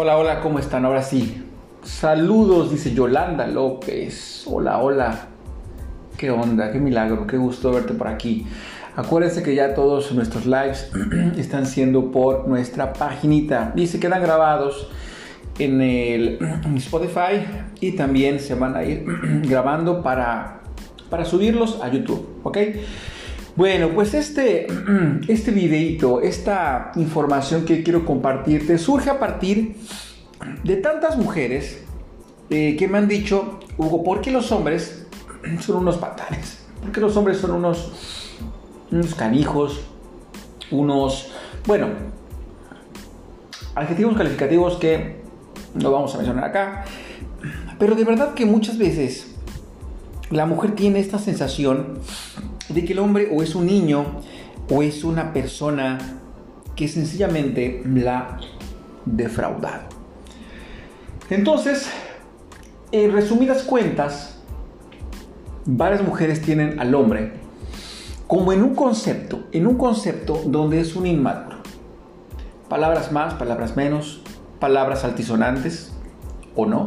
Hola, hola, ¿cómo están? Ahora sí. Saludos, dice Yolanda López. Hola, hola. ¿Qué onda? Qué milagro, qué gusto verte por aquí. Acuérdense que ya todos nuestros lives están siendo por nuestra paginita y se quedan grabados en el Spotify y también se van a ir grabando para, para subirlos a YouTube, ¿ok? Bueno, pues este, este videito, esta información que quiero compartirte surge a partir de tantas mujeres eh, que me han dicho, Hugo, ¿por qué los hombres son unos patanes? ¿Por qué los hombres son unos unos canijos, unos, bueno, adjetivos calificativos que no vamos a mencionar acá, pero de verdad que muchas veces la mujer tiene esta sensación de que el hombre o es un niño o es una persona que sencillamente la defraudado. Entonces, en resumidas cuentas, varias mujeres tienen al hombre como en un concepto, en un concepto donde es un inmaduro. Palabras más, palabras menos, palabras altisonantes o no,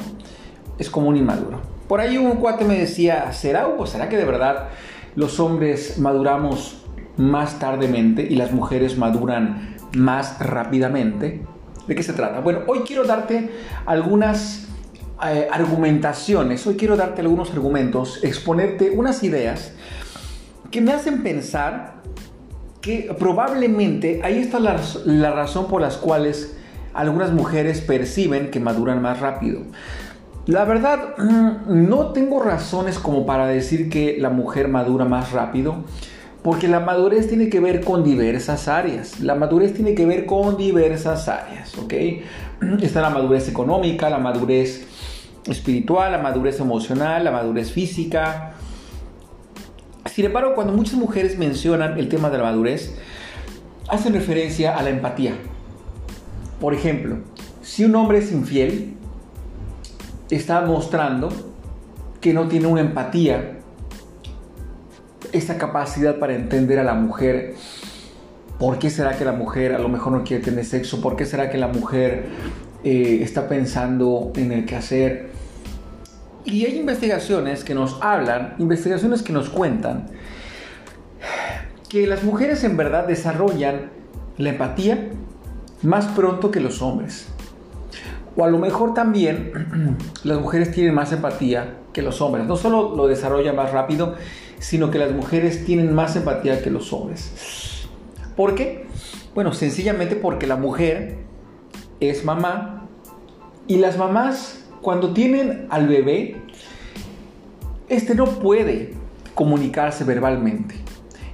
es como un inmaduro. Por ahí un cuate me decía, ¿será o será que de verdad los hombres maduramos más tardemente y las mujeres maduran más rápidamente? ¿De qué se trata? Bueno, hoy quiero darte algunas eh, argumentaciones, hoy quiero darte algunos argumentos, exponerte unas ideas que me hacen pensar que probablemente ahí está la, razón por las cuales algunas mujeres perciben que maduran más rápido. La verdad, mm, no tengo razones como para decir que la mujer madura más rápido, porque la madurez tiene que ver con diversas áreas. La madurez tiene que ver con diversas áreas, ¿ok? Está la madurez económica, la madurez espiritual, la madurez emocional, la madurez física, sin embargo, cuando muchas mujeres mencionan el tema de la madurez, hacen referencia a la empatía. Por ejemplo, si un hombre es infiel, está mostrando que no tiene una empatía, esa capacidad para entender a la mujer. ¿Por qué será que la mujer a lo mejor no quiere tener sexo? ¿Por qué será que la mujer eh, está pensando en el quehacer? Y hay investigaciones que nos hablan, investigaciones que nos cuentan que las mujeres en verdad desarrollan la empatía más pronto que los hombres. O a lo mejor también las mujeres tienen más empatía que los hombres. No solo lo desarrollan más rápido, sino que las mujeres tienen más empatía que los hombres. ¿Por qué? Bueno, sencillamente porque la mujer es mamá y las mamás cuando tienen al bebé, este no puede comunicarse verbalmente.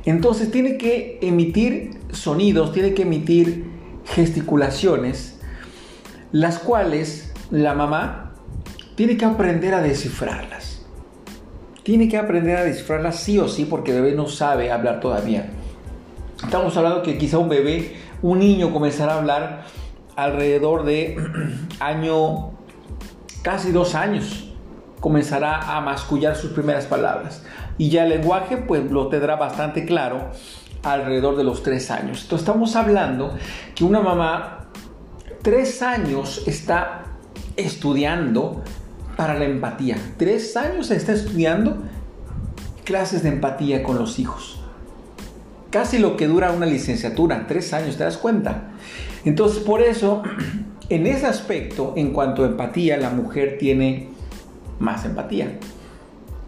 Entonces tiene que emitir sonidos, tiene que emitir gesticulaciones, las cuales la mamá tiene que aprender a descifrarlas. Tiene que aprender a descifrarlas sí o sí porque el bebé no sabe hablar todavía. Estamos hablando que quizá un bebé, un niño comenzará a hablar alrededor de año casi dos años comenzará a mascullar sus primeras palabras. Y ya el lenguaje pues lo tendrá bastante claro alrededor de los tres años. Entonces estamos hablando que una mamá tres años está estudiando para la empatía. Tres años está estudiando clases de empatía con los hijos. Casi lo que dura una licenciatura, tres años, ¿te das cuenta? Entonces por eso en ese aspecto, en cuanto a empatía, la mujer tiene más empatía.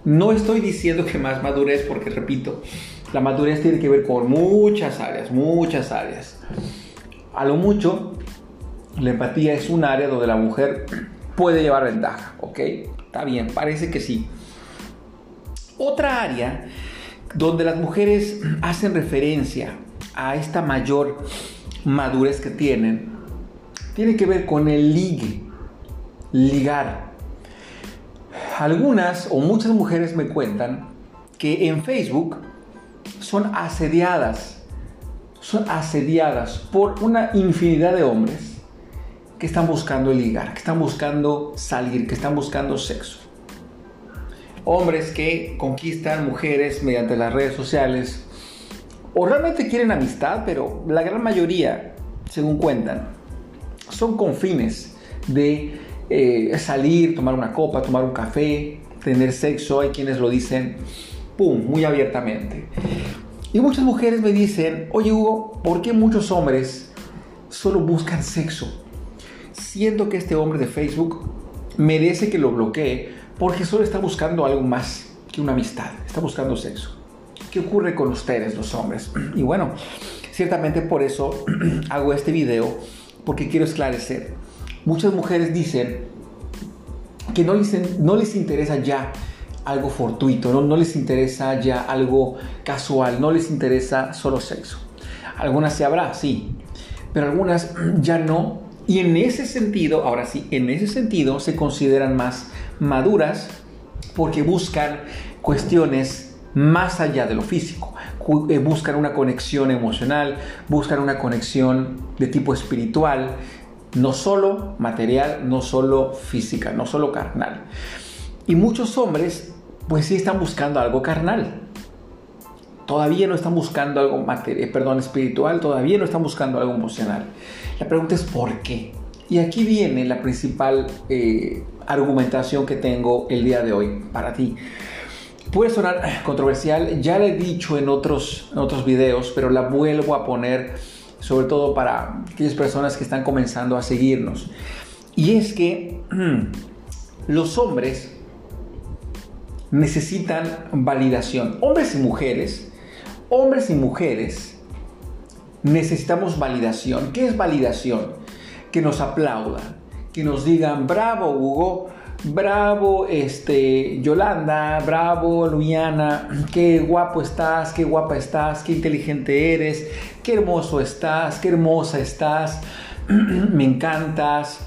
No estoy diciendo que más madurez, porque repito, la madurez tiene que ver con muchas áreas, muchas áreas. A lo mucho, la empatía es un área donde la mujer puede llevar ventaja, ¿ok? Está bien, parece que sí. Otra área donde las mujeres hacen referencia a esta mayor madurez que tienen tiene que ver con el ligue, ligar. Algunas o muchas mujeres me cuentan que en Facebook son asediadas, son asediadas por una infinidad de hombres que están buscando ligar, que están buscando salir, que están buscando sexo. Hombres que conquistan mujeres mediante las redes sociales o realmente quieren amistad, pero la gran mayoría, según cuentan, son con fines de eh, salir, tomar una copa, tomar un café, tener sexo. Hay quienes lo dicen, ¡pum!, muy abiertamente. Y muchas mujeres me dicen, oye Hugo, ¿por qué muchos hombres solo buscan sexo? Siento que este hombre de Facebook merece que lo bloquee porque solo está buscando algo más que una amistad, está buscando sexo. ¿Qué ocurre con ustedes los hombres? Y bueno, ciertamente por eso hago este video, porque quiero esclarecer. Muchas mujeres dicen que no les, no les interesa ya algo fortuito, ¿no? no les interesa ya algo casual, no les interesa solo sexo. Algunas se habrá, sí, pero algunas ya no. Y en ese sentido, ahora sí, en ese sentido se consideran más maduras porque buscan cuestiones más allá de lo físico. Eh, buscan una conexión emocional, buscan una conexión de tipo espiritual, no solo material, no solo física, no solo carnal. Y muchos hombres, pues sí están buscando algo carnal. Todavía no están buscando algo eh, perdón, espiritual, todavía no están buscando algo emocional. La pregunta es ¿por qué? Y aquí viene la principal eh, argumentación que tengo el día de hoy para ti. Puede sonar controversial, ya le he dicho en otros, en otros videos, pero la vuelvo a poner sobre todo para aquellas personas que están comenzando a seguirnos. Y es que los hombres necesitan validación. Hombres y mujeres, hombres y mujeres necesitamos validación. ¿Qué es validación? Que nos aplaudan, que nos digan, bravo Hugo, bravo este, Yolanda, bravo Luiana, qué guapo estás, qué guapa estás, qué inteligente eres, qué hermoso estás, qué hermosa estás, me encantas.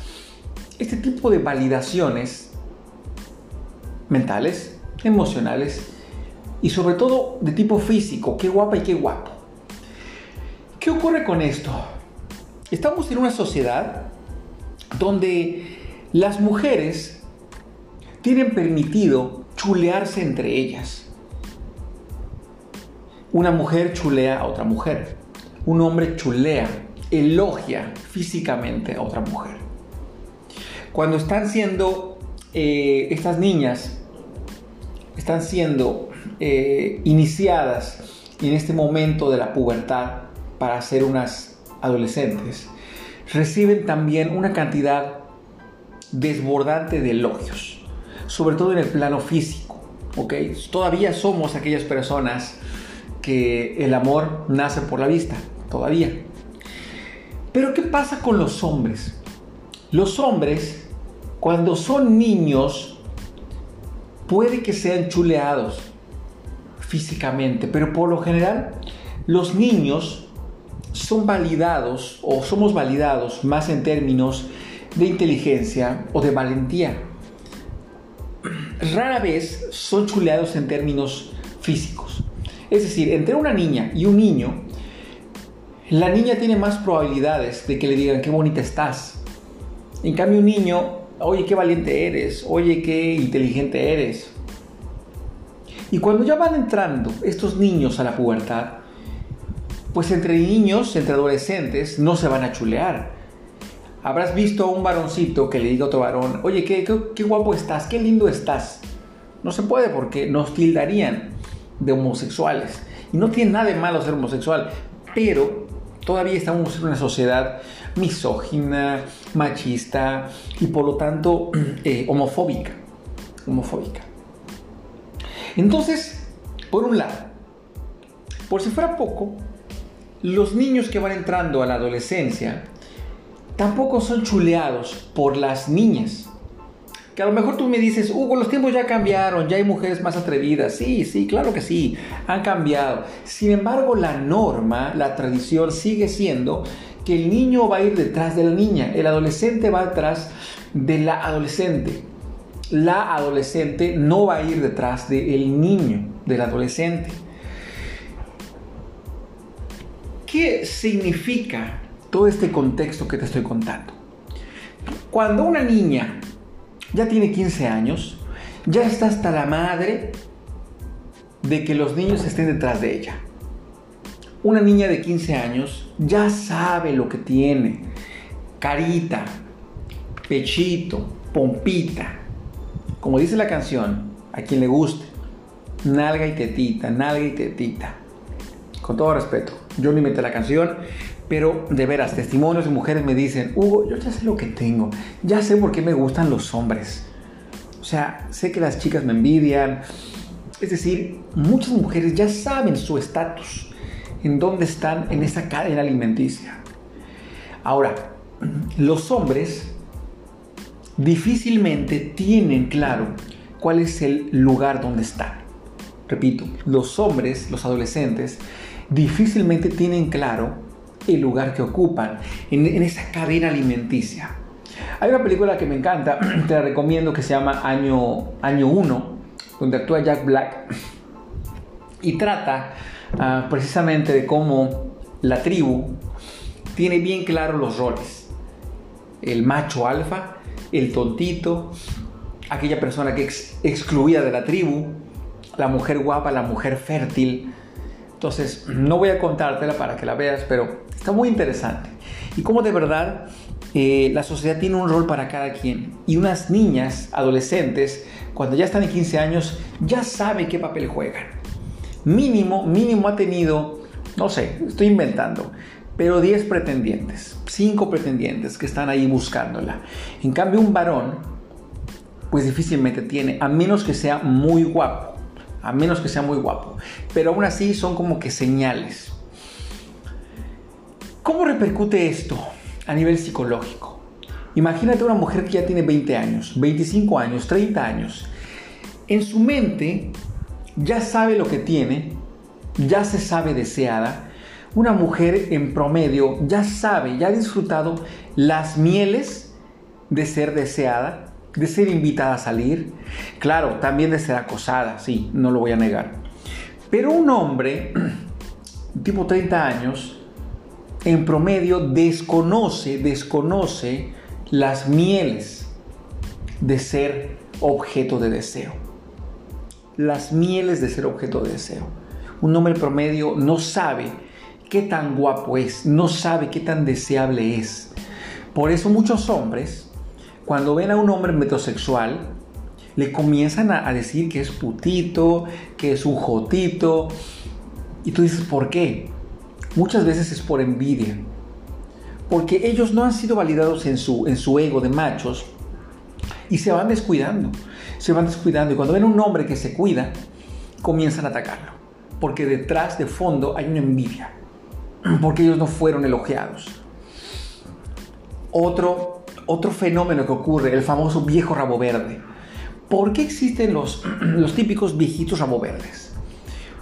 Este tipo de validaciones mentales, emocionales y sobre todo de tipo físico, qué guapa y qué guapo. ¿Qué ocurre con esto? Estamos en una sociedad donde las mujeres tienen permitido chulearse entre ellas. Una mujer chulea a otra mujer. Un hombre chulea, elogia físicamente a otra mujer. Cuando están siendo eh, estas niñas, están siendo eh, iniciadas en este momento de la pubertad para ser unas adolescentes, reciben también una cantidad desbordante de elogios sobre todo en el plano físico. ¿ok? Todavía somos aquellas personas que el amor nace por la vista, todavía. Pero ¿qué pasa con los hombres? Los hombres, cuando son niños, puede que sean chuleados físicamente, pero por lo general los niños son validados o somos validados más en términos de inteligencia o de valentía rara vez son chuleados en términos físicos. Es decir, entre una niña y un niño, la niña tiene más probabilidades de que le digan qué bonita estás. En cambio, un niño, oye, qué valiente eres, oye, qué inteligente eres. Y cuando ya van entrando estos niños a la pubertad, pues entre niños, entre adolescentes, no se van a chulear Habrás visto a un varoncito que le diga a otro varón, oye, qué, qué, guapo estás, qué lindo estás. No se puede porque nos tildarían de homosexuales. Y no tiene nada de malo ser homosexual, pero todavía estamos en una sociedad misógina, machista y por lo tanto eh, homofóbica. Homofóbica. Entonces, por un lado, por si fuera poco, los niños que van entrando a la adolescencia tampoco son chuleados por las niñas. Que a lo mejor tú me dices, Hugo, los tiempos ya cambiaron, ya hay mujeres más atrevidas. Sí, sí, claro que sí, han cambiado. Sin embargo, la norma, la tradición sigue siendo que el niño va a ir detrás de la niña, el adolescente va detrás de la adolescente. La adolescente no va a ir detrás del niño, del adolescente. ¿Qué significa todo este contexto que te estoy contando. Cuando una niña ya tiene 15 años, ya está hasta la madre de que los niños estén detrás de ella. Una niña de 15 años ya sabe lo que tiene. Carita, pechito, pompita. Como dice la canción, a quien le guste, nalga y tetita, nalga y tetita. Con todo respeto, yo no inventé la canción, pero de veras, testimonios de mujeres me dicen, Hugo, yo ya sé lo que tengo, ya sé por qué me gustan los hombres. O sea, sé que las chicas me envidian. Es decir, muchas mujeres ya saben su estatus, en dónde están en esa cadena alimenticia. Ahora, los hombres difícilmente tienen claro cuál es el lugar donde están. Repito, los hombres, los adolescentes, difícilmente tienen claro el lugar que ocupan en, esa cadena alimenticia. Hay una película que me encanta, te la recomiendo, que se llama Año, Año 1, donde actúa Jack Black y trata ah, precisamente de cómo la tribu tiene bien claro los roles. El macho alfa, el tontito, aquella persona que es excluida de la tribu, la mujer guapa, la mujer fértil. Entonces, no voy a contártela para que la veas, pero está muy interesante. Y cómo de verdad eh, la sociedad tiene un rol para cada quien. Y unas niñas, adolescentes, cuando ya están en 15 años, ya saben qué papel juegan. Mínimo, mínimo ha tenido, no sé, estoy inventando, pero 10 pretendientes, 5 pretendientes que están ahí buscándola. En cambio, un varón, pues difícilmente tiene, a menos que sea muy guapo, a menos que sea muy guapo. Pero aún así son como que señales. ¿Cómo repercute esto a nivel psicológico? Imagínate una mujer que ya tiene 20 años, 25 años, 30 años. En su mente ya sabe lo que tiene, ya se sabe deseada, una mujer en promedio ya sabe, ya ha disfrutado las mieles de ser deseada, de ser invitada a salir, claro, también de ser acosada, sí, no lo voy a negar. Pero un hombre, tipo 30 años, en promedio desconoce, desconoce las mieles de ser objeto de deseo. Las mieles de ser objeto de deseo. Un hombre promedio no sabe qué tan guapo es, no sabe qué tan deseable es. Por eso muchos hombres, cuando ven a un hombre metrosexual, le comienzan a, decir que es putito, que es un jotito. Y tú dices, ¿por qué? Muchas veces es por envidia. Porque ellos no han sido validados en su, en su ego de machos y se van descuidando. Se van descuidando. Y cuando ven a un hombre que se cuida, comienzan a atacarlo. Porque detrás, de fondo, hay una envidia porque ellos no fueron elogiados. Otro, otro fenómeno que ocurre, el famoso viejo rabo verde. ¿Por qué existen los, los típicos viejitos rabo verdes?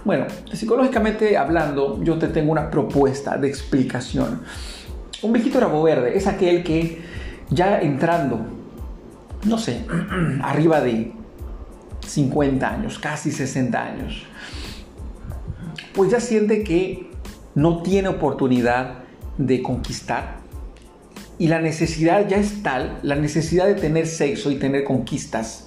Bueno, psicológicamente hablando, yo te tengo una propuesta de explicación. Un viejito rabo verde es aquel que ya entrando, no sé, arriba de 50 años, casi 60 años, pues ya siente que no tiene oportunidad de conquistar y la necesidad ya es tal, la necesidad de tener sexo y tener conquistas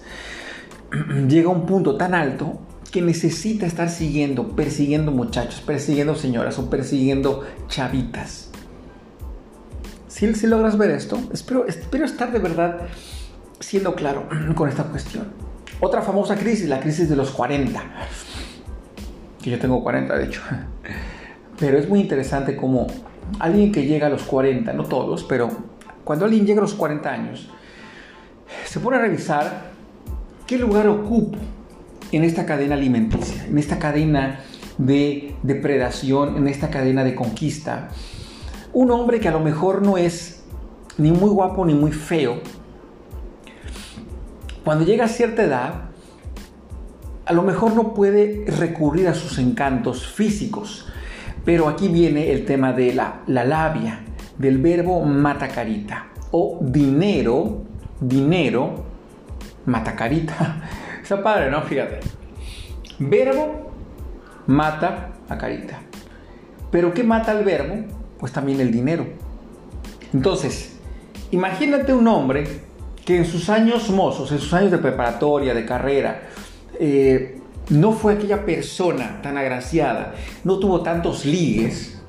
llega a un punto tan alto que necesita estar siguiendo, persiguiendo muchachos, persiguiendo señoras o persiguiendo chavitas. Si, logras ver esto, espero, espero estar de verdad siendo claro con esta cuestión. Otra famosa crisis, la crisis de los 40. Que yo tengo 40, de hecho. Pero es muy interesante como alguien que llega a los 40, no todos, pero cuando alguien llega a los 40 años, se pone a revisar qué lugar ocupo en esta cadena alimenticia, en esta cadena de depredación, en esta cadena de conquista. Un hombre que a lo mejor no es ni muy guapo ni muy feo, cuando llega a cierta edad, a lo mejor no puede recurrir a sus encantos físicos, pero aquí viene el tema de la, la labia, del verbo matacarita o dinero, dinero, matacarita. Está padre, ¿no? Fíjate. Verbo mata a carita. Pero ¿qué mata el verbo? Pues también el dinero. Entonces, imagínate un hombre que en sus años mozos, en sus años de preparatoria, de carrera, eh, no fue aquella persona tan agraciada, no tuvo tantos ligues,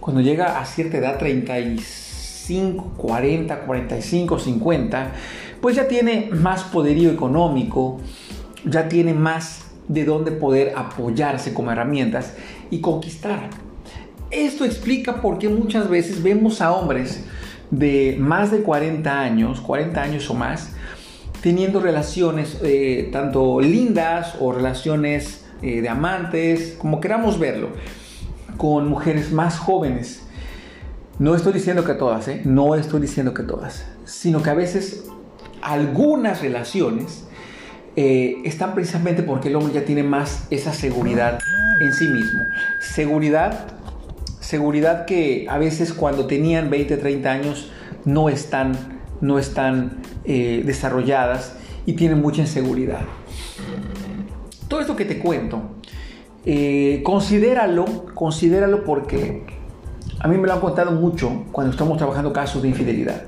cuando llega a cierta edad, 35 45, 40, 45, 50, pues ya tiene más poderío económico, ya tiene más de dónde poder apoyarse como herramientas y conquistar. Esto explica por qué muchas veces vemos a hombres de más de 40 años, 40 años o más, teniendo relaciones eh, tanto lindas o relaciones eh, de amantes, como queramos verlo, con mujeres más jóvenes. No estoy diciendo que todas, ¿eh? no estoy diciendo que todas, sino que a veces algunas relaciones están precisamente porque el hombre ya tiene más esa seguridad en sí mismo. Seguridad, seguridad que a veces cuando tenían 20, 30 años no están, no están eh, desarrolladas y tienen mucha inseguridad. Todo esto que te cuento, eh, considéralo, considéralo porque a mí me lo han contado mucho cuando estamos trabajando casos de infidelidad.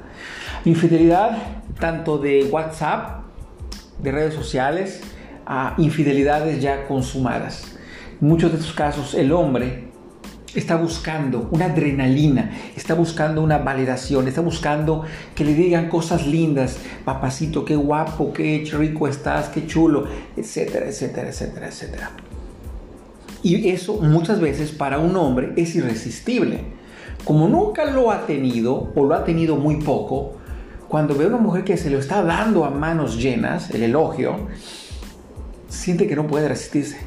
Infidelidad tanto de WhatsApp, de redes sociales, a infidelidades ya consumadas. Muchos de estos casos el hombre está buscando una adrenalina, está buscando una validación, está buscando que le digan cosas lindas, papacito, qué guapo, qué rico estás, qué chulo, etcétera, etcétera, etcétera, etcétera. Y eso muchas veces para un hombre es irresistible. Como nunca lo ha tenido o lo ha tenido muy poco, cuando ve a una mujer que se lo está dando a manos llenas, el elogio, siente que no puede resistirse.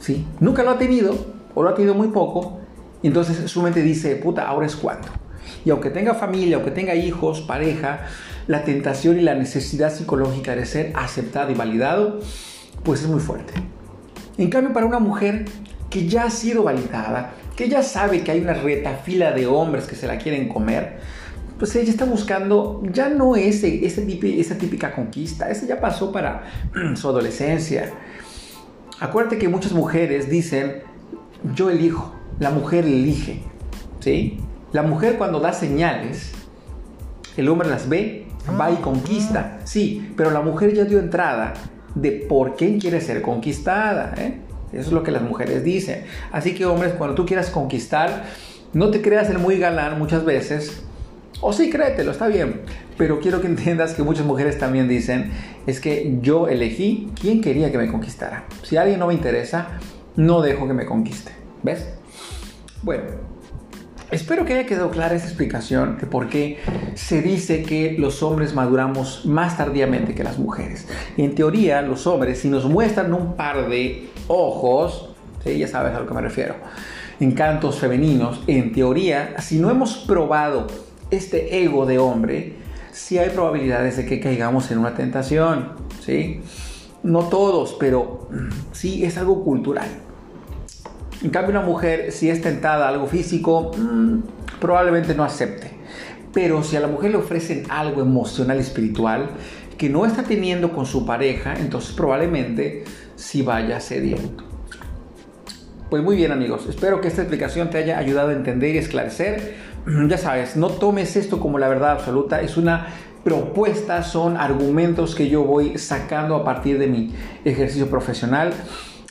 ¿Sí? Nunca lo ha tenido o lo ha tenido muy poco, entonces su mente dice, puta, ahora es cuando. Y aunque tenga familia, aunque tenga hijos, pareja, la tentación y la necesidad psicológica de ser aceptado y validado, pues es muy fuerte. En cambio, para una mujer que ya ha sido validada, que ya sabe que hay una retafila de hombres que se la quieren comer, pues ella está buscando ya no ese, ese esa típica conquista, ese ya pasó para su adolescencia. Acuérdate que muchas mujeres dicen, yo elijo, la mujer elige, ¿sí? La mujer cuando da señales, el hombre las ve, va y conquista, sí, pero la mujer ya dio entrada de por qué quiere ser conquistada, ¿eh? Eso es lo que las mujeres dicen. Así que hombres, cuando tú quieras conquistar, no te creas el muy galán muchas veces, o sí, créetelo, está bien. Pero quiero que entiendas que muchas mujeres también dicen, es que yo elegí quién quería que me conquistara. Si alguien no me interesa, no dejo que me conquiste. ¿Ves? Bueno, espero que haya quedado clara esa explicación de por qué se dice que los hombres maduramos más tardíamente que las mujeres. En teoría, los hombres, si nos muestran un par de ojos, ya sabes a lo que me refiero, encantos femeninos, en teoría, si no hemos probado este ego de hombre, sí hay probabilidades de que caigamos en una tentación, ¿sí? No todos, pero sí es algo cultural. En cambio, una mujer, si es tentada a algo físico, mm, probablemente no acepte. Pero si a la mujer le ofrecen algo emocional y espiritual que no está teniendo con su pareja, entonces probablemente sí vaya cediendo. Pues muy bien amigos, espero que esta explicación te haya ayudado a entender y esclarecer. Ya sabes, no tomes esto como la verdad absoluta, es una propuesta, son argumentos que yo voy sacando a partir de mi ejercicio profesional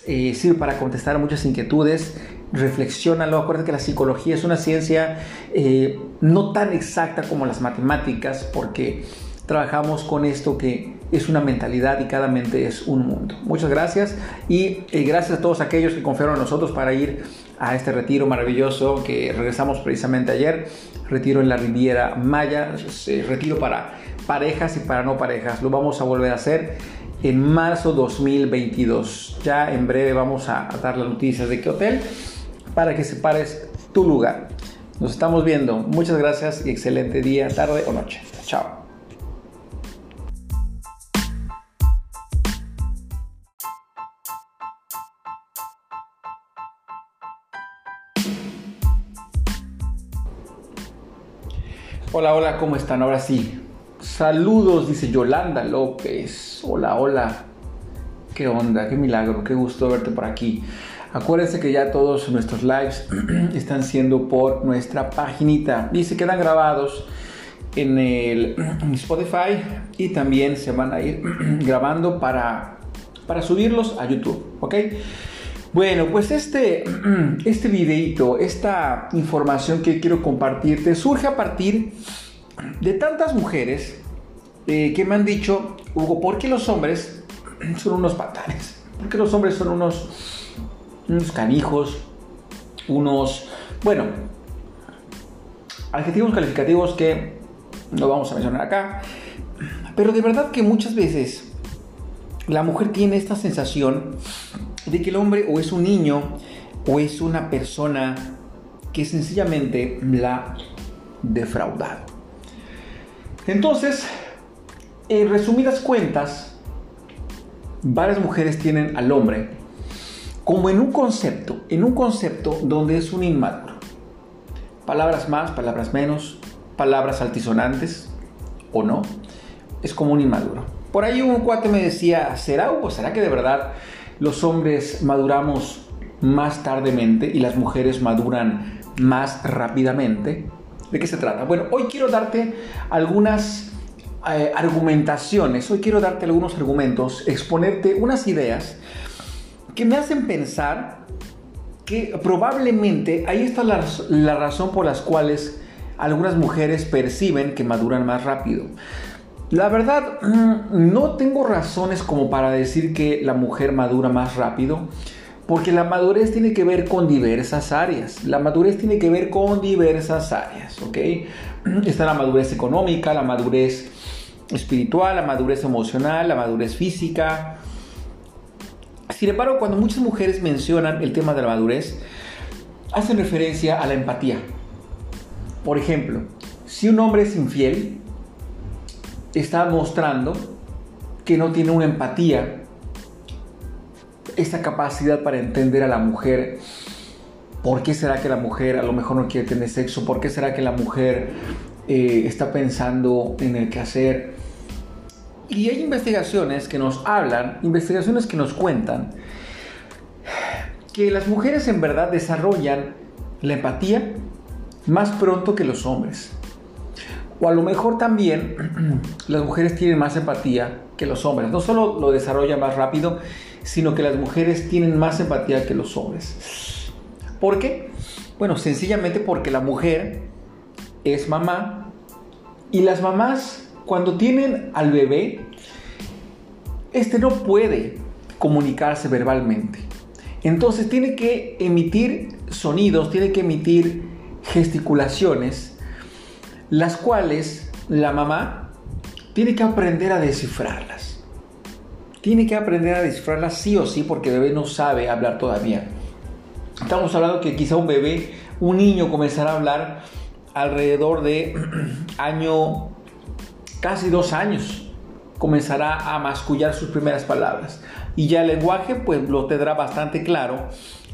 eh, sirve para contestar muchas inquietudes. Reflexiónalo. Acuérdate que la psicología es una ciencia eh, no tan exacta como las matemáticas, porque trabajamos con esto que es una mentalidad y cada mente es un mundo. Muchas gracias y eh, gracias a todos aquellos que confiaron en nosotros para ir a este retiro maravilloso que regresamos precisamente ayer. Retiro en la Riviera Maya, retiro para parejas y para no parejas. Lo vamos a volver a hacer en marzo 2022. Ya en breve vamos a, dar las noticias de qué hotel para que separes tu lugar. Nos estamos viendo. Muchas gracias y excelente día, tarde o noche. Chao. Hola, hola, ¿cómo están? Ahora sí, Saludos, dice Yolanda López. Hola, hola. ¿Qué onda? Qué milagro, qué gusto verte por aquí. Acuérdense que ya todos nuestros lives están siendo por nuestra paginita y se quedan grabados en el Spotify y también se van a ir grabando para, para subirlos a YouTube, ¿ok? Bueno, pues este, este videito, esta información que quiero compartirte surge a partir de tantas mujeres eh, que me han dicho, Hugo, ¿por qué los hombres son unos patanes? ¿Por qué los hombres son unos, unos canijos? Unos, bueno, adjetivos calificativos que no vamos a mencionar acá. Pero de verdad que muchas veces la mujer tiene esta sensación de que el hombre o es un niño o es una persona que sencillamente la defraudado. Entonces, en resumidas cuentas, varias mujeres tienen al hombre como en un concepto, en un concepto donde es un inmaduro. Palabras más, palabras menos, palabras altisonantes o no, es como un inmaduro. Por ahí un cuate me decía, ¿será o será que de verdad los hombres maduramos más tardemente y las mujeres maduran más rápidamente. ¿De qué se trata? Bueno, hoy quiero darte algunas eh, argumentaciones, hoy quiero darte algunos argumentos, exponerte unas ideas que me hacen pensar que probablemente ahí está la, la razón por las cuales algunas mujeres perciben que maduran más rápido. La verdad, mm, no tengo razones como para decir que la mujer madura más rápido, porque la madurez tiene que ver con diversas áreas. La madurez tiene que ver con diversas áreas, ¿ok? Está la madurez económica, la madurez espiritual, la madurez emocional, la madurez física. Sin embargo, cuando muchas mujeres mencionan el tema de la madurez, hacen referencia a la empatía. Por ejemplo, si un hombre es infiel, está mostrando que no tiene una empatía, esa capacidad para entender a la mujer. ¿Por qué será que la mujer a lo mejor no quiere tener sexo? ¿Por qué será que la mujer eh, está pensando en el que hacer? Y hay investigaciones que nos hablan, investigaciones que nos cuentan que las mujeres en verdad desarrollan la empatía más pronto que los hombres. O a lo mejor también las mujeres tienen más empatía que los hombres. No solo lo desarrollan más rápido, sino que las mujeres tienen más empatía que los hombres. ¿Por qué? Bueno, sencillamente porque la mujer es mamá y las mamás cuando tienen al bebé, este no puede comunicarse verbalmente. Entonces tiene que emitir sonidos, tiene que emitir gesticulaciones las cuales la mamá tiene que aprender a descifrarlas. Tiene que aprender a descifrarlas sí o sí porque el bebé no sabe hablar todavía. Estamos hablando que quizá un bebé, un niño comenzará a hablar alrededor de año, casi dos años. Comenzará a mascullar sus primeras palabras. Y ya el lenguaje pues lo tendrá bastante claro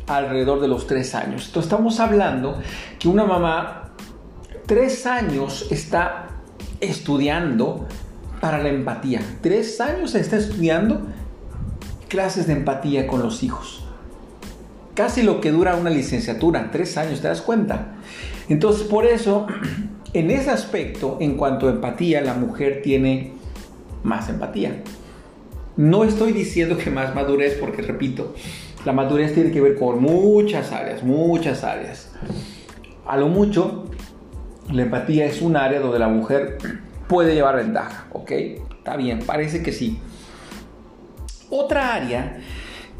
alrededor de los tres años. Entonces estamos hablando que una mamá tres años está estudiando para la empatía. Tres años está estudiando clases de empatía con los hijos. Casi lo que dura una licenciatura, tres años, ¿te das cuenta? Entonces, por eso, en ese aspecto, en cuanto a empatía, la mujer tiene más empatía. No estoy diciendo que más madurez, porque repito, la madurez tiene que ver con muchas áreas, muchas áreas. A lo mucho, la empatía es un área donde la mujer puede llevar ventaja, ¿ok? Está bien, parece que sí. Otra área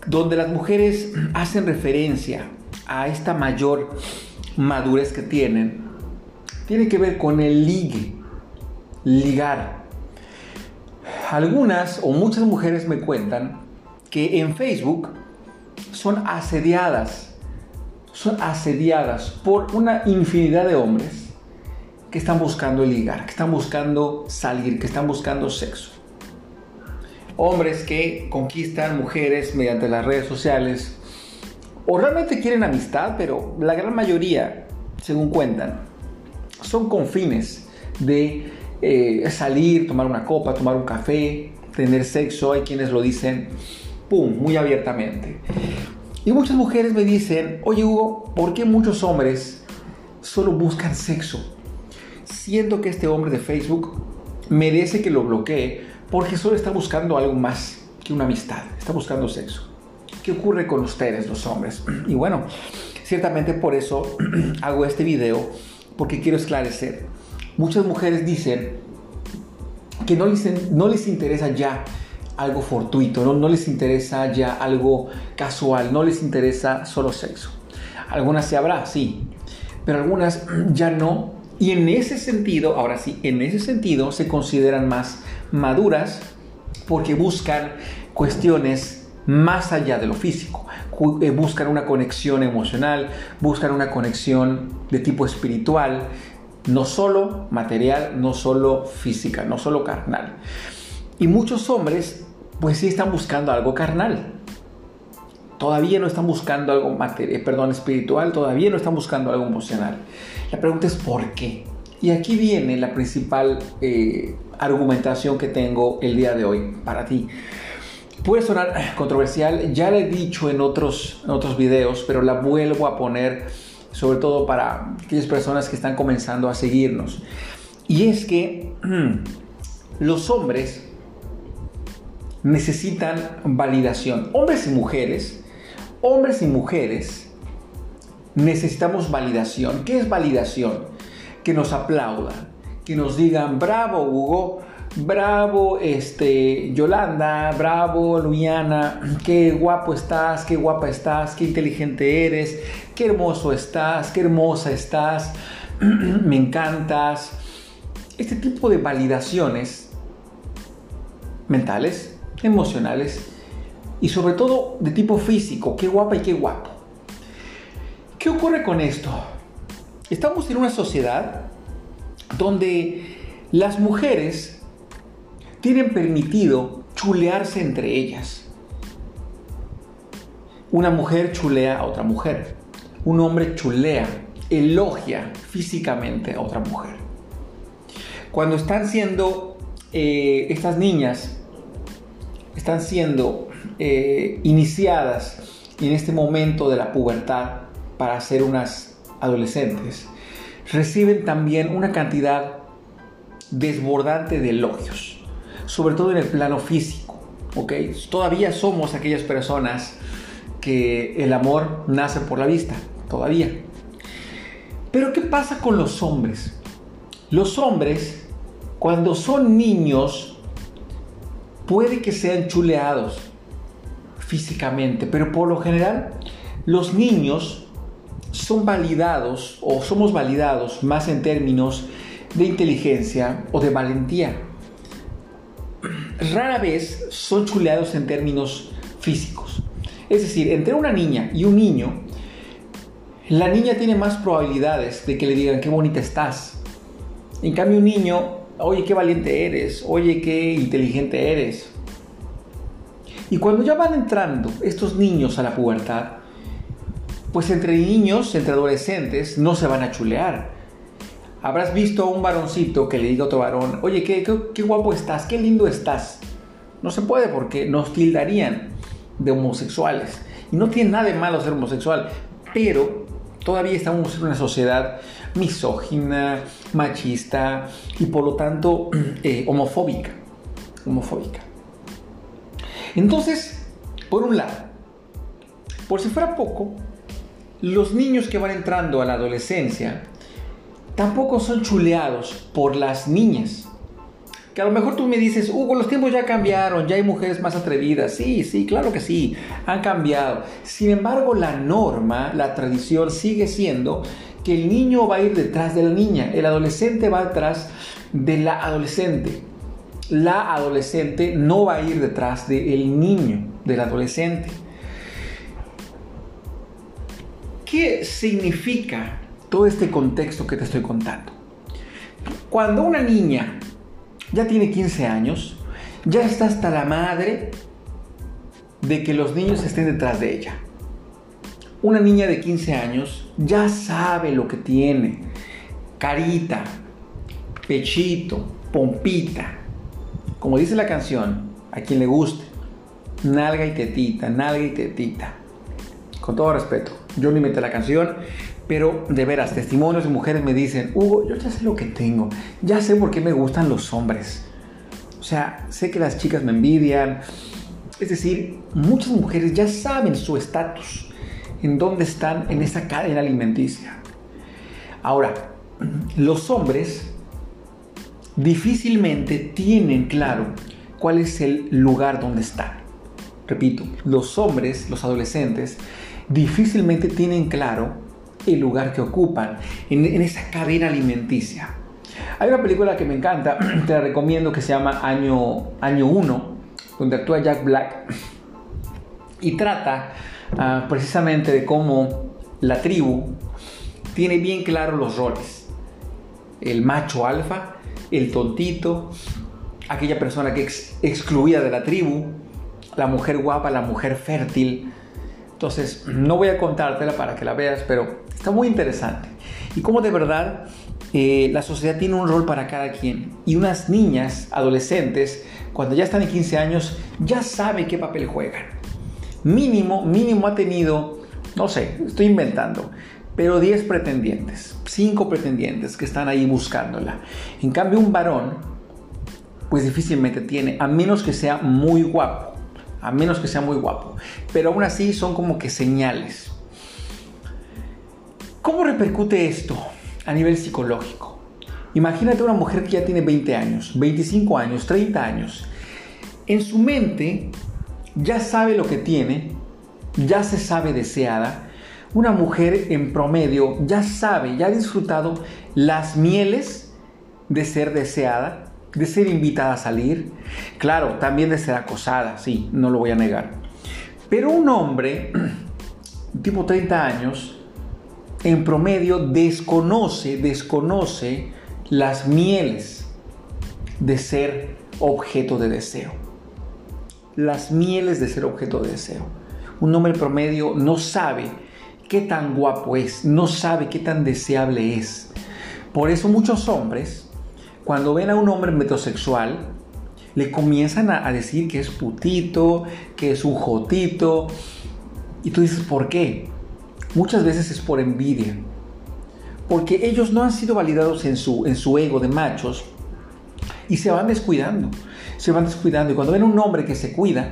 donde las mujeres hacen referencia a esta mayor madurez que tienen, tiene que ver con el ligue, ligar. Algunas o muchas mujeres me cuentan que en Facebook son asediadas, son asediadas por una infinidad de hombres que están buscando ligar, que están buscando salir, que están buscando sexo. Hombres que conquistan mujeres mediante las redes sociales o realmente quieren amistad, pero la gran mayoría, según cuentan, son con fines de eh, salir, tomar una copa, tomar un café, tener sexo. Hay quienes lo dicen, ¡pum!, muy abiertamente. Y muchas mujeres me dicen, oye Hugo, ¿por qué muchos hombres solo buscan sexo? Siento que este hombre de Facebook merece que lo bloquee porque solo está buscando algo más que una amistad, está buscando sexo. ¿Qué ocurre con ustedes los hombres? Y bueno, ciertamente por eso hago este video, porque quiero esclarecer. Muchas mujeres dicen que no les, no les interesa ya algo fortuito, ¿no? no les interesa ya algo casual, no les interesa solo sexo. Algunas se habrá, sí, pero algunas ya no. Y en ese sentido, ahora sí, en ese sentido se consideran más maduras porque buscan cuestiones más allá de lo físico. Eh, buscan una conexión emocional, buscan una conexión de tipo espiritual, no solo material, no solo física, no solo carnal. Y muchos hombres pues sí están buscando algo carnal. Todavía no están buscando algo material, perdón, espiritual, todavía no están buscando algo emocional. La pregunta es ¿por qué? Y aquí viene la principal eh, argumentación que tengo el día de hoy para ti. Puede sonar controversial, ya le he dicho en otros, en otros videos, pero la vuelvo a poner sobre todo para aquellas personas que están comenzando a seguirnos. Y es que los hombres necesitan validación. Hombres y mujeres, hombres y mujeres necesitamos validación. ¿Qué es validación? Que nos aplaudan, que nos digan, bravo Hugo, bravo este, Yolanda, bravo Luiana, qué guapo estás, qué guapa estás, qué inteligente eres, qué hermoso estás, qué hermosa estás, me encantas. Este tipo de validaciones mentales, emocionales y sobre todo de tipo físico, qué guapa y qué guapo. ¿Qué ocurre con esto? Estamos en una sociedad donde las mujeres tienen permitido chulearse entre ellas. Una mujer chulea a otra mujer. Un hombre chulea, elogia físicamente a otra mujer. Cuando están siendo eh, estas niñas, están siendo eh, iniciadas en este momento de la pubertad para ser unas adolescentes, reciben también una cantidad desbordante de elogios sobre todo en el plano físico. ¿ok? Todavía somos aquellas personas que el amor nace por la vista, todavía. Pero ¿qué pasa con los hombres? Los hombres, cuando son niños, puede que sean chuleados físicamente, pero por lo general los niños son validados o somos validados más en términos de inteligencia o de valentía rara vez son chuleados en términos físicos. Es decir, entre una niña y un niño, la niña tiene más probabilidades de que le digan qué bonita estás. En cambio, un niño, oye, qué valiente eres, oye, qué inteligente eres. Y cuando ya van entrando estos niños a la pubertad, pues entre niños, entre adolescentes, no se van a chulear Habrás visto a un varoncito que le diga a otro varón, oye, qué, qué, guapo estás, qué lindo estás. No se puede porque nos tildarían de homosexuales. Y no tiene nada de malo ser homosexual, pero todavía estamos en una sociedad misógina, machista y por lo tanto eh, homofóbica. Homofóbica. Entonces, por un lado, por si fuera poco, los niños que van entrando a la adolescencia tampoco son chuleados por las niñas. Que a lo mejor tú me dices, Hugo, los tiempos ya cambiaron, ya hay mujeres más atrevidas. Sí, sí, claro que sí, han cambiado. Sin embargo, la norma, la tradición sigue siendo que el niño va a ir detrás de la niña, el adolescente va detrás de la adolescente. La adolescente no va a ir detrás del niño, del adolescente. ¿Qué significa todo este contexto que te estoy contando. Cuando una niña ya tiene 15 años, ya está hasta la madre de que los niños estén detrás de ella. Una niña de 15 años ya sabe lo que tiene. Carita, pechito, pompita. Como dice la canción, a quien le guste. Nalga y tetita, nalga y tetita. Con todo respeto, yo no inventé la canción, pero de veras, testimonios de mujeres me dicen, Hugo, yo ya sé lo que tengo, ya sé por qué me gustan los hombres. O sea, sé que las chicas me envidian, Es decir, muchas mujeres ya saben su estatus, en dónde están en esa cadena alimenticia. Ahora, los hombres difícilmente tienen claro cuál es el lugar donde están. Repito, los hombres, los adolescentes, difícilmente tienen claro el lugar que ocupan en, esa cadena alimenticia. Hay una película que me encanta, te la recomiendo, que se llama Año, Año 1, donde actúa Jack Black y trata ah, precisamente de cómo la tribu tiene bien claro los roles. El macho alfa, el tontito, aquella persona que es excluida de la tribu, la mujer guapa, la mujer fértil. Entonces, no voy a contártela para que la veas, pero está muy interesante. Y cómo de verdad eh, la sociedad tiene un rol para cada quien. Y unas niñas, adolescentes, cuando ya están en 15 años, ya saben qué papel juegan. Mínimo, mínimo ha tenido, no sé, estoy inventando, pero 10 pretendientes, 5 pretendientes que están ahí buscándola. En cambio, un varón, pues difícilmente tiene, a menos que sea muy guapo, a menos que sea muy guapo. Pero aún así son como que señales. ¿Cómo repercute esto a nivel psicológico? Imagínate una mujer que ya tiene 20 años, 25 años, 30 años. En su mente ya sabe lo que tiene, ya se sabe deseada. Una mujer en promedio ya sabe, ya ha disfrutado las mieles de ser deseada, de ser invitada a salir. Claro, también de ser acosada, sí, no lo voy a negar. Pero un hombre, tipo 30 años, en promedio desconoce, desconoce las mieles de ser objeto de deseo. Las mieles de ser objeto de deseo. Un hombre promedio no sabe qué tan guapo es, no sabe qué tan deseable es. Por eso muchos hombres, cuando ven a un hombre metrosexual, le comienzan a, decir que es putito, que es un jotito. Y tú dices, ¿por qué? Muchas veces es por envidia porque ellos no han sido validados en su, en su ego de machos y se van descuidando, se van descuidando y cuando ven un hombre que se cuida,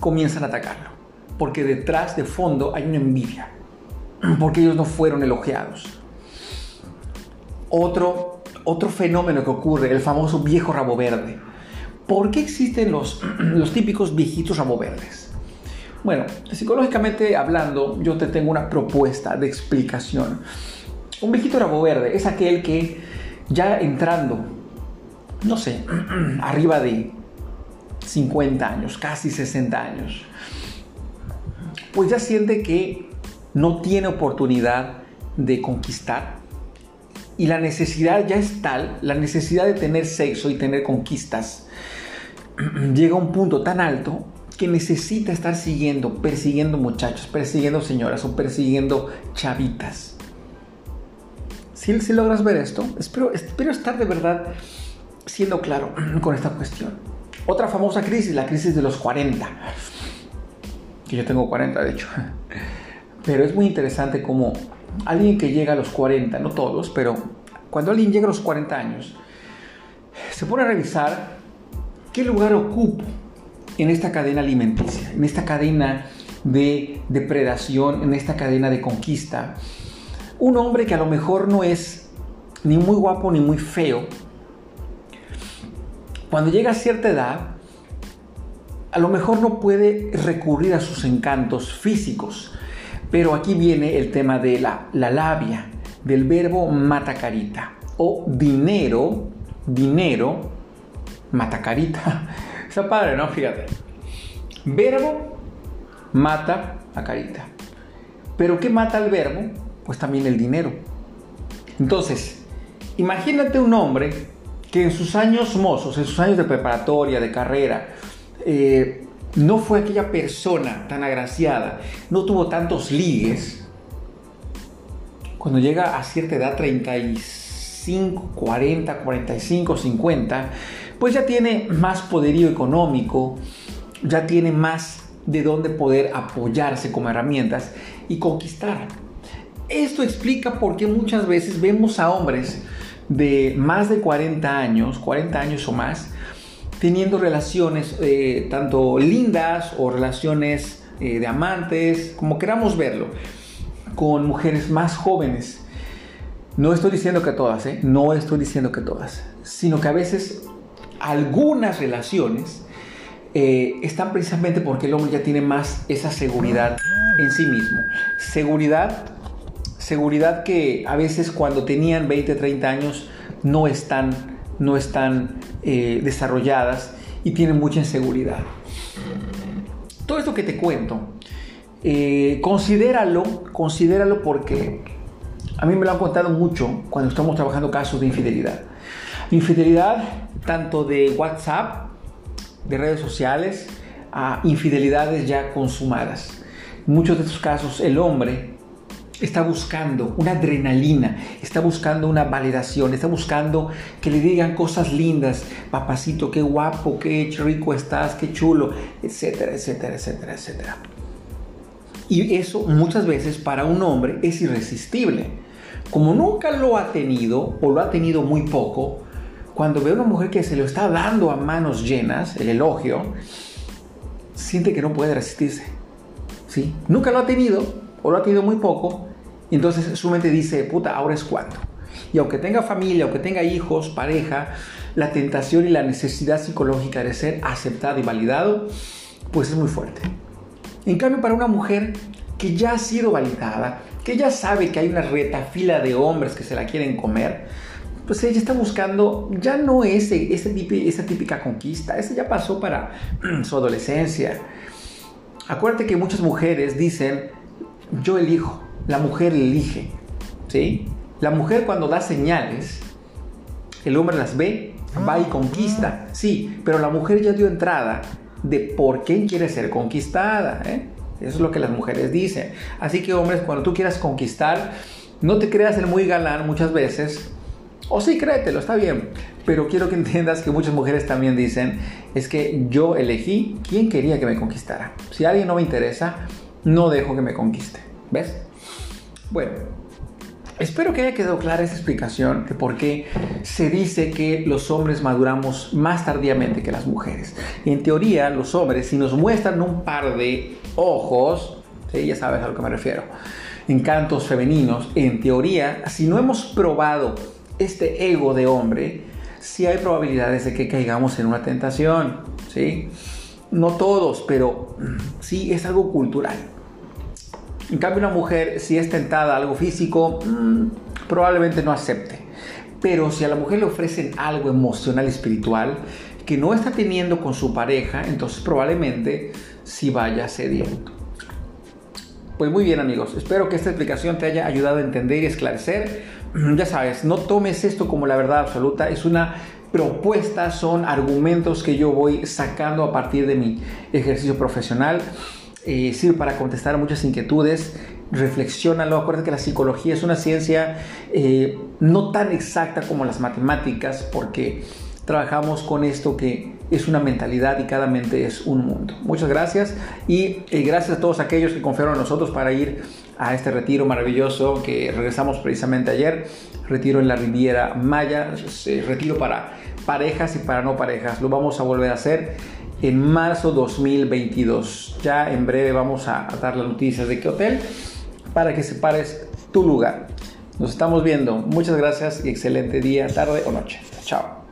comienzan a atacarlo, porque detrás de fondo hay una envidia, porque ellos no fueron elogiados. Otro, otro fenómeno que ocurre, el famoso viejo rabo verde. ¿Por qué existen los, los típicos viejitos rabo verdes? Bueno, psicológicamente hablando, yo te tengo una propuesta de explicación. Un viejito rabo verde es aquel que ya entrando, no sé, arriba de 50 años, casi 60 años, pues ya siente que no tiene oportunidad de conquistar y la necesidad ya es tal, la necesidad de tener sexo y tener conquistas llega a un punto tan alto que necesita estar siguiendo, persiguiendo muchachos, persiguiendo señoras o persiguiendo chavitas. Si, logras ver esto, espero, espero estar de verdad siendo claro con esta cuestión. Otra famosa crisis, la crisis de los 40. Que yo tengo 40, de hecho. Pero es muy interesante como alguien que llega a los 40, no todos, pero cuando alguien llega a los 40 años, se pone a revisar qué lugar ocupo en esta cadena alimenticia, en esta cadena de depredación, en esta cadena de conquista, un hombre que a lo mejor no es ni muy guapo ni muy feo, cuando llega a cierta edad, a lo mejor no puede recurrir a sus encantos físicos. Pero aquí viene el tema de la, la labia, del verbo matacarita o dinero, dinero, matacarita. Está padre, ¿no? Fíjate. Verbo mata a carita. Pero ¿qué mata el verbo? pues también el dinero. Entonces, imagínate un hombre que en sus años mozos, en sus años de preparatoria, de carrera, eh, no fue aquella persona tan agraciada, no tuvo tantos ligues, cuando llega a cierta edad, 35, 40, 45, 50, pues ya tiene más poderío económico, ya tiene más de dónde poder apoyarse como herramientas y conquistar. Esto explica por qué muchas veces vemos a hombres de más de 40 años, 40 años o más, teniendo relaciones eh, tanto lindas o relaciones eh, de amantes, como queramos verlo, con mujeres más jóvenes. No estoy diciendo que todas, ¿eh? no estoy diciendo que todas, sino que a veces algunas relaciones están precisamente porque el hombre ya tiene más esa seguridad en sí mismo. Seguridad, seguridad que a veces cuando tenían 20, 30 años no están, no están desarrolladas y tienen mucha inseguridad. Todo esto que te cuento, eh, considéralo, considéralo porque a mí me lo han contado mucho cuando estamos trabajando casos de infidelidad. Infidelidad tanto de WhatsApp, de redes sociales, a infidelidades ya consumadas. Muchos de estos casos el hombre está buscando una adrenalina, está buscando una validación, está buscando que le digan cosas lindas, papacito, qué guapo, qué rico estás, qué chulo, etcétera, etcétera, etcétera, etcétera. Y eso muchas veces para un hombre es irresistible. Como nunca lo ha tenido o lo ha tenido muy poco, cuando ve a una mujer que se lo está dando a manos llenas, el elogio, siente que no puede resistirse. ¿Sí? Nunca lo ha tenido, o lo ha tenido muy poco, entonces su mente dice, puta, ahora es cuando. Y aunque tenga familia, aunque tenga hijos, pareja, la tentación y la necesidad psicológica de ser aceptado y validado, pues es muy fuerte. En cambio, para una mujer que ya ha sido validada, que ya sabe que hay una retafila de hombres que se la quieren comer, pues ella está buscando ya no ese, ese esa típica conquista, ese ya pasó para su adolescencia. Acuérdate que muchas mujeres dicen, yo elijo, la mujer elige, ¿sí? La mujer cuando da señales, el hombre las ve, va y conquista, sí, pero la mujer ya dio entrada de por qué quiere ser conquistada, ¿eh? Eso es lo que las mujeres dicen. Así que hombres, cuando tú quieras conquistar, no te creas el muy galán muchas veces, o sí, créetelo, está bien. Pero quiero que entiendas que muchas mujeres también dicen, es que yo elegí quién quería que me conquistara. Si alguien no me interesa, no dejo que me conquiste. ¿Ves? Bueno, espero que haya quedado clara esta explicación de por qué se dice que los hombres maduramos más tardíamente que las mujeres. En teoría, los hombres, si nos muestran un par de ojos, ¿sí? ya sabes a lo que me refiero, encantos femeninos, en teoría, si no hemos probado este ego de hombre, sí hay probabilidades de que caigamos en una tentación, ¿sí? No todos, pero sí es algo cultural. En cambio, una mujer, si es tentada a algo físico, mm, probablemente no acepte. Pero si a la mujer le ofrecen algo emocional y espiritual que no está teniendo con su pareja, entonces probablemente sí vaya cediendo. Pues muy bien amigos, espero que esta explicación te haya ayudado a entender y esclarecer. Ya sabes, no tomes esto como la verdad absoluta, es una propuesta, son argumentos que yo voy sacando a partir de mi ejercicio profesional eh, sirve para contestar muchas inquietudes. Reflexiónalo. Acuérdate que la psicología es una ciencia eh, no tan exacta como las matemáticas, porque trabajamos con esto que es una mentalidad y cada mente es un mundo. Muchas gracias y eh, gracias a todos aquellos que confiaron en nosotros para ir a este retiro maravilloso que regresamos precisamente ayer. Retiro en la Riviera Maya, retiro para parejas y para no parejas. Lo vamos a volver a hacer en marzo 2022. Ya en breve vamos a, dar las noticias de qué hotel para que separes tu lugar. Nos estamos viendo. Muchas gracias y excelente día, tarde o noche. Chao.